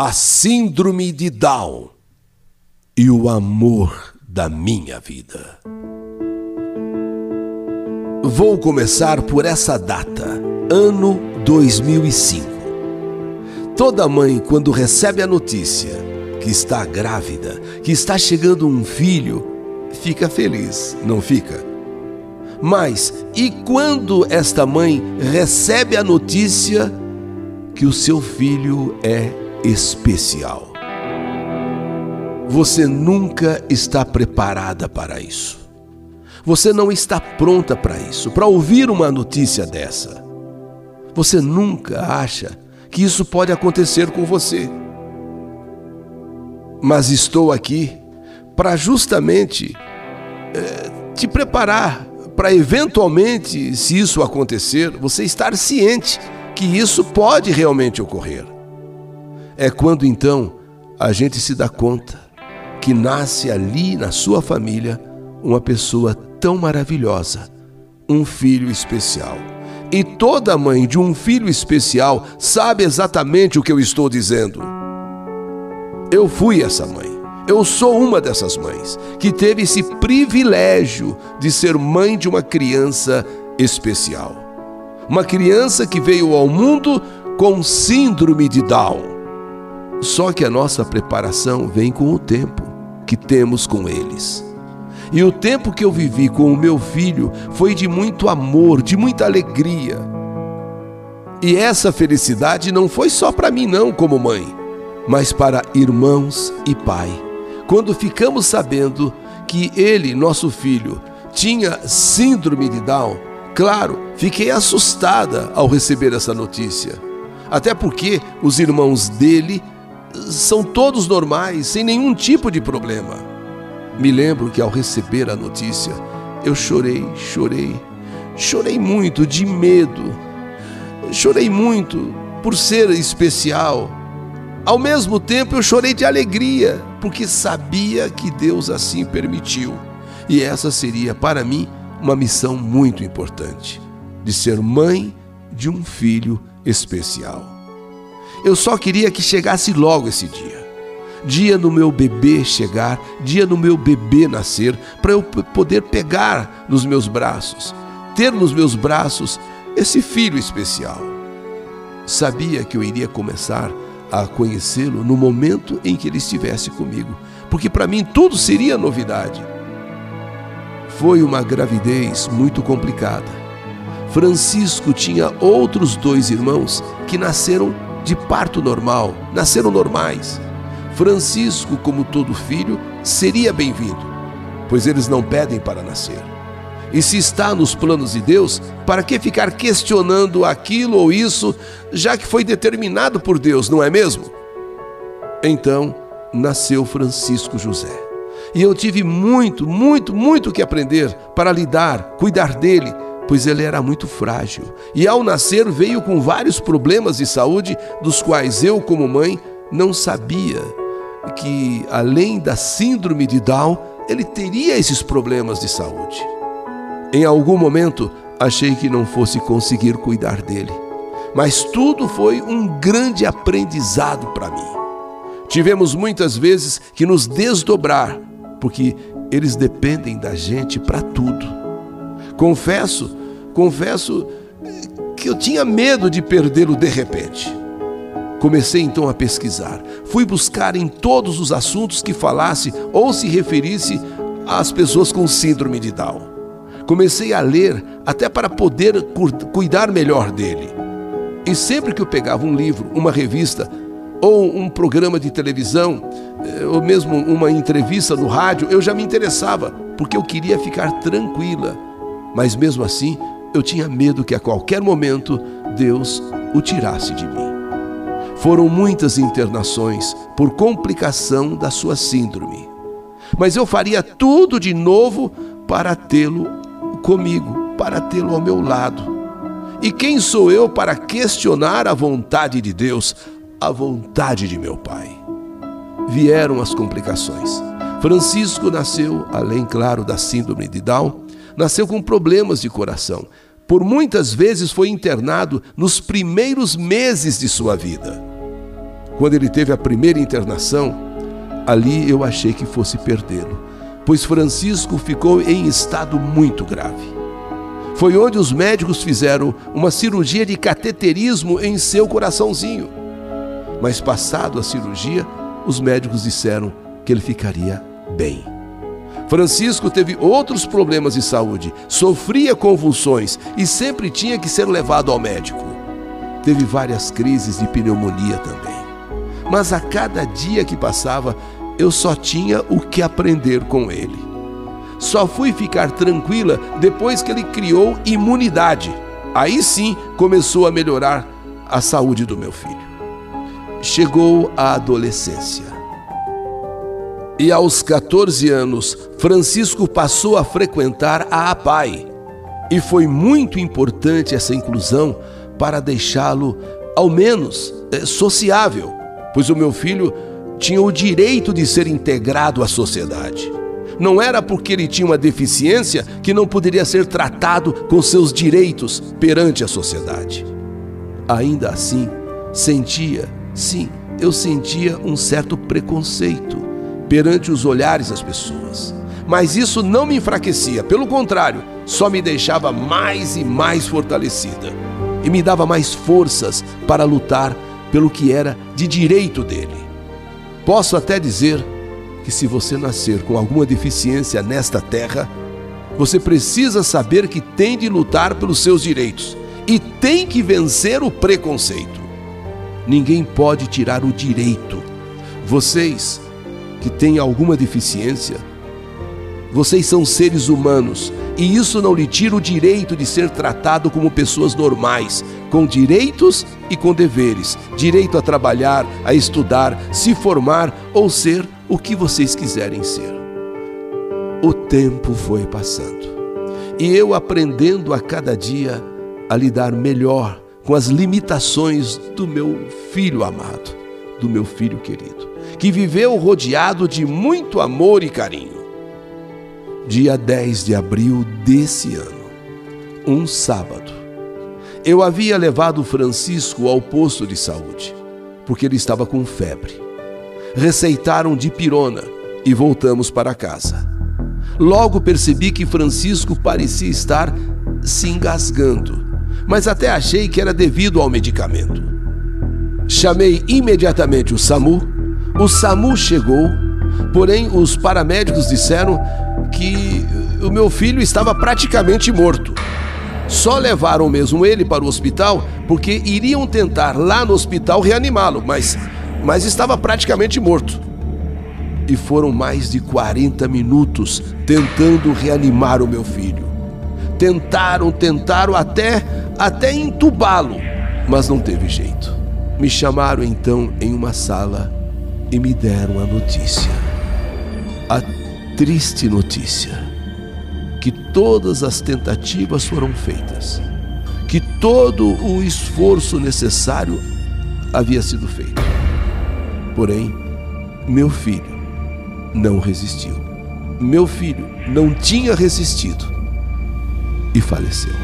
a Síndrome de Down e o amor da minha vida. Vou começar por essa data, ano 2005. Toda mãe, quando recebe a notícia que está grávida, que está chegando um filho, fica feliz, não fica? Mas e quando esta mãe recebe a notícia que o seu filho é especial? Você nunca está preparada para isso. Você não está pronta para isso, para ouvir uma notícia dessa. Você nunca acha que isso pode acontecer com você. Mas estou aqui para justamente é, te preparar para eventualmente, se isso acontecer, você estar ciente que isso pode realmente ocorrer. É quando então a gente se dá conta que nasce ali na sua família uma pessoa tão maravilhosa, um filho especial. E toda mãe de um filho especial sabe exatamente o que eu estou dizendo. Eu fui essa mãe. Eu sou uma dessas mães que teve esse privilégio de ser mãe de uma criança especial. Uma criança que veio ao mundo com síndrome de Down. Só que a nossa preparação vem com o tempo que temos com eles. E o tempo que eu vivi com o meu filho foi de muito amor, de muita alegria. E essa felicidade não foi só para mim, não, como mãe, mas para irmãos e pai. Quando ficamos sabendo que ele, nosso filho, tinha síndrome de Down, claro, fiquei assustada ao receber essa notícia. Até porque os irmãos dele são todos normais, sem nenhum tipo de problema. Me lembro que ao receber a notícia, eu chorei, chorei, chorei muito de medo, chorei muito por ser especial. Ao mesmo tempo, eu chorei de alegria, porque sabia que Deus assim permitiu. E essa seria, para mim, uma missão muito importante: de ser mãe de um filho especial. Eu só queria que chegasse logo esse dia dia no meu bebê chegar, dia no meu bebê nascer, para eu poder pegar nos meus braços, ter nos meus braços esse filho especial. Sabia que eu iria começar a conhecê-lo no momento em que ele estivesse comigo, porque para mim tudo seria novidade. Foi uma gravidez muito complicada. Francisco tinha outros dois irmãos que nasceram de parto normal, nasceram normais. Francisco, como todo filho, seria bem-vindo, pois eles não pedem para nascer. E se está nos planos de Deus, para que ficar questionando aquilo ou isso, já que foi determinado por Deus, não é mesmo? Então nasceu Francisco José. E eu tive muito, muito, muito que aprender para lidar, cuidar dele, pois ele era muito frágil. E ao nascer veio com vários problemas de saúde, dos quais eu, como mãe, não sabia que, além da síndrome de Down, ele teria esses problemas de saúde. Em algum momento, achei que não fosse conseguir cuidar dele, mas tudo foi um grande aprendizado para mim. Tivemos muitas vezes que nos desdobrar, porque eles dependem da gente para tudo. Confesso, confesso que eu tinha medo de perdê-lo de repente. Comecei então a pesquisar. Fui buscar em todos os assuntos que falasse ou se referisse às pessoas com síndrome de Down. Comecei a ler até para poder cuidar melhor dele. E sempre que eu pegava um livro, uma revista ou um programa de televisão, eh, ou mesmo uma entrevista no rádio, eu já me interessava, porque eu queria ficar tranquila. Mas mesmo assim, eu tinha medo que a qualquer momento Deus o tirasse de mim. Foram muitas internações por complicação da sua síndrome. Mas eu faria tudo de novo para tê-lo comigo, para tê-lo ao meu lado. E quem sou eu para questionar a vontade de Deus, a vontade de meu Pai? Vieram as complicações. Francisco nasceu, além, claro, da síndrome de Down, nasceu com problemas de coração. Por muitas vezes foi internado nos primeiros meses de sua vida. quando ele teve a primeira internação, ali eu achei que fosse perdê-lo, pois Francisco ficou em estado muito grave. Foi onde os médicos fizeram uma cirurgia de cateterismo em seu coraçãozinho. Mas passado a cirurgia, os médicos disseram que ele ficaria bem. Francisco teve outros problemas de saúde, sofria convulsões e sempre tinha que ser levado ao médico. Teve várias crises de pneumonia também. Mas a cada dia que passava, eu só tinha o que aprender com ele. Só fui ficar tranquila depois que ele criou imunidade. Aí sim começou a melhorar a saúde do meu filho. Chegou a adolescência. E aos 14 anos, Francisco passou a frequentar a APAI. E foi muito importante essa inclusão para deixá-lo, ao menos, eh, sociável, pois o meu filho tinha o direito de ser integrado à sociedade. Não era porque ele tinha uma deficiência que não poderia ser tratado com seus direitos perante a sociedade. Ainda assim, sentia, sim, eu sentia um certo preconceito perante os olhares das pessoas. Mas isso não me enfraquecia, pelo contrário, só me deixava mais e mais fortalecida e me dava mais forças para lutar pelo que era de direito dele. Posso até dizer que se você nascer com alguma deficiência nesta terra, você precisa saber que tem de lutar pelos seus direitos e tem que vencer o preconceito. Ninguém pode tirar o direito. Vocês que têm alguma deficiência, vocês são seres humanos e isso não lhe tira o direito de ser tratado como pessoas normais, com direitos e com deveres, direito a trabalhar, a estudar, se formar ou ser o que vocês quiserem ser. O tempo foi passando e eu aprendendo a cada dia a lidar melhor com as limitações do meu filho amado, do meu filho querido, que viveu rodeado de muito amor e carinho. Dia 10 de abril desse ano, um sábado, eu havia levado Francisco ao posto de saúde, porque ele estava com febre receitaram dipirona e voltamos para casa. Logo percebi que Francisco parecia estar se engasgando, mas até achei que era devido ao medicamento. Chamei imediatamente o SAMU. O SAMU chegou, porém os paramédicos disseram que o meu filho estava praticamente morto. Só levaram mesmo ele para o hospital porque iriam tentar lá no hospital reanimá-lo, mas mas estava praticamente morto. E foram mais de 40 minutos tentando reanimar o meu filho. Tentaram, tentaram até até entubá-lo, mas não teve jeito. Me chamaram então em uma sala e me deram a notícia. A triste notícia que todas as tentativas foram feitas, que todo o esforço necessário havia sido feito Porém, meu filho não resistiu. Meu filho não tinha resistido e faleceu.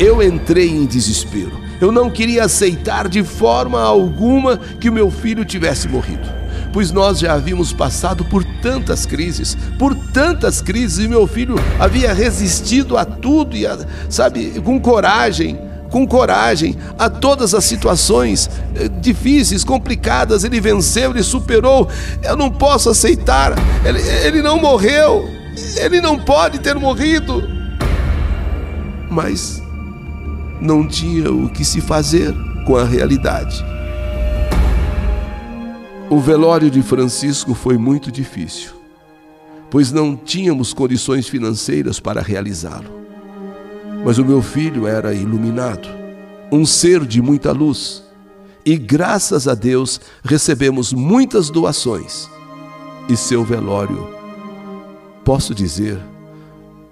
Eu entrei em desespero. Eu não queria aceitar de forma alguma que o meu filho tivesse morrido, pois nós já havíamos passado por tantas crises, por tantas crises, e meu filho havia resistido a tudo e, a, sabe, com coragem, com coragem a todas as situações eh, difíceis, complicadas. Ele venceu, ele superou. Eu não posso aceitar. Ele, ele não morreu. Ele não pode ter morrido. Mas não tinha o que se fazer com a realidade. O velório de Francisco foi muito difícil, pois não tínhamos condições financeiras para realizá-lo. Mas o meu filho era iluminado, um ser de muita luz. E graças a Deus recebemos muitas doações. E seu velório, posso dizer,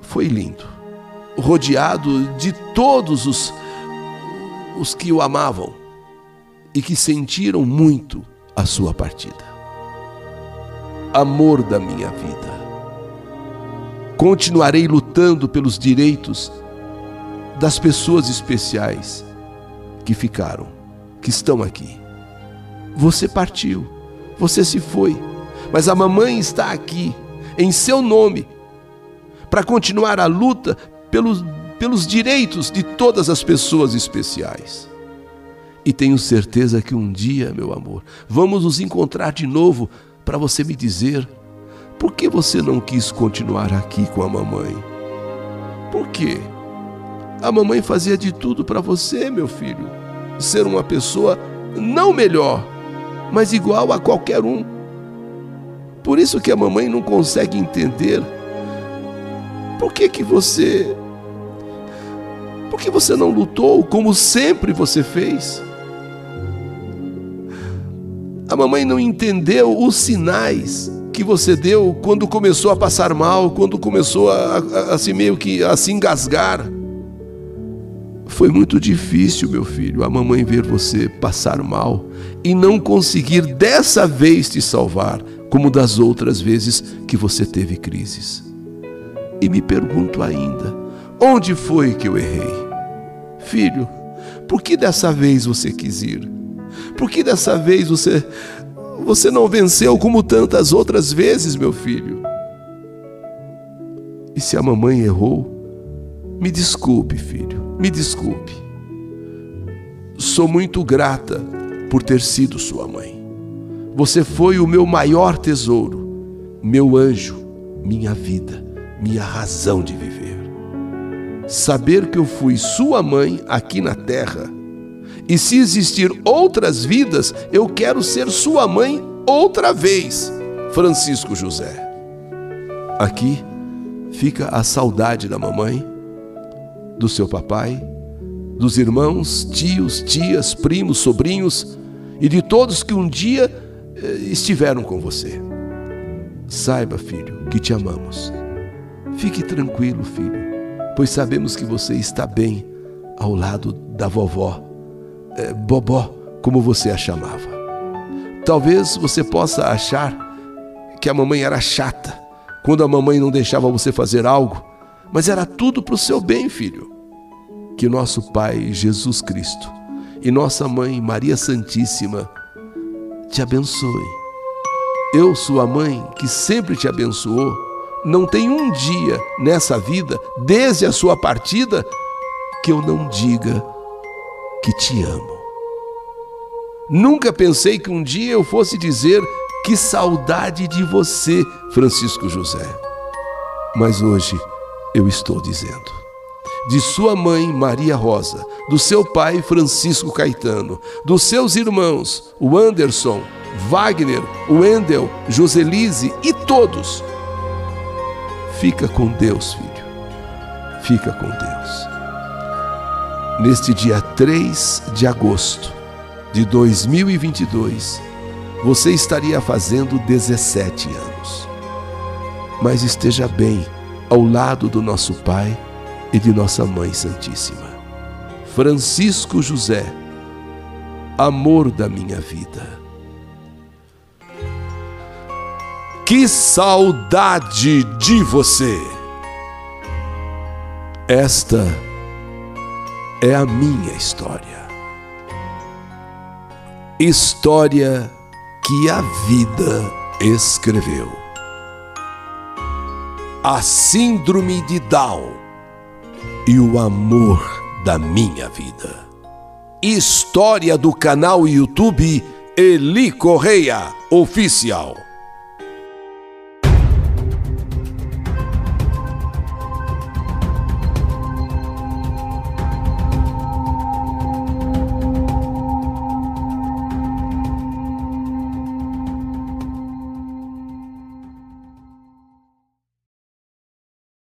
foi lindo, rodeado de todos os, os que o amavam e que sentiram muito a sua partida. Amor da minha vida. Continuarei lutando pelos direitos das pessoas especiais que ficaram, que estão aqui. Você partiu, você se foi, mas a mamãe está aqui, em seu nome, para continuar a luta pelos, pelos direitos de todas as pessoas especiais. E tenho certeza que um dia, meu amor, vamos nos encontrar de novo para você me dizer por que você não quis continuar aqui com a mamãe. Por quê? A mamãe fazia de tudo para você, meu filho, ser uma pessoa não melhor, mas igual a qualquer um. Por isso que a mamãe não consegue entender por que que você por que você não lutou como sempre você fez? A mamãe não entendeu os sinais que você deu quando começou a passar mal, quando começou a, a, a se meio que a se engasgar. Foi muito difícil, meu filho, a mamãe ver você passar mal e não conseguir dessa vez te salvar, como das outras vezes que você teve crises. E me pergunto ainda: onde foi que eu errei? Filho, por que dessa vez você quis ir? Por que dessa vez você você não venceu como tantas outras vezes, meu filho? E se a mamãe errou, me desculpe, filho, me desculpe. Sou muito grata por ter sido sua mãe. Você foi o meu maior tesouro, meu anjo, minha vida, minha razão de viver. Saber que eu fui sua mãe aqui na terra e se existir outras vidas, eu quero ser sua mãe outra vez. Francisco José. Aqui fica a saudade da mamãe, do seu papai, dos irmãos, tios, tias, primos, sobrinhos e de todos que um dia eh, estiveram com você. Saiba, filho, que te amamos. Fique tranquilo, filho, pois sabemos que você está bem ao lado da vovó é, Bobó, como você a chamava. Talvez você possa achar que a mamãe era chata, quando a mamãe não deixava você fazer algo, mas era tudo para o seu bem, filho. Que nosso Pai Jesus Cristo e nossa mãe Maria Santíssima te abençoe. Eu, sua mãe, que sempre te abençoou, não tem um dia nessa vida, desde a sua partida, que eu não diga que te amo. Nunca pensei que um dia eu fosse dizer que saudade de você, Francisco José. Mas hoje eu estou dizendo. De sua mãe Maria Rosa, do seu pai Francisco Caetano, dos seus irmãos, o Anderson, Wagner, o Wendel, Joselise e todos. Fica com Deus, filho. Fica com Deus neste dia 3 de agosto de 2022, você estaria fazendo 17 anos. Mas esteja bem ao lado do nosso Pai e de nossa Mãe Santíssima. Francisco José, amor da minha vida. Que saudade de você! Esta é a minha história. História que a vida escreveu. A Síndrome de Down e o amor da minha vida. História do canal YouTube Eli Correia Oficial.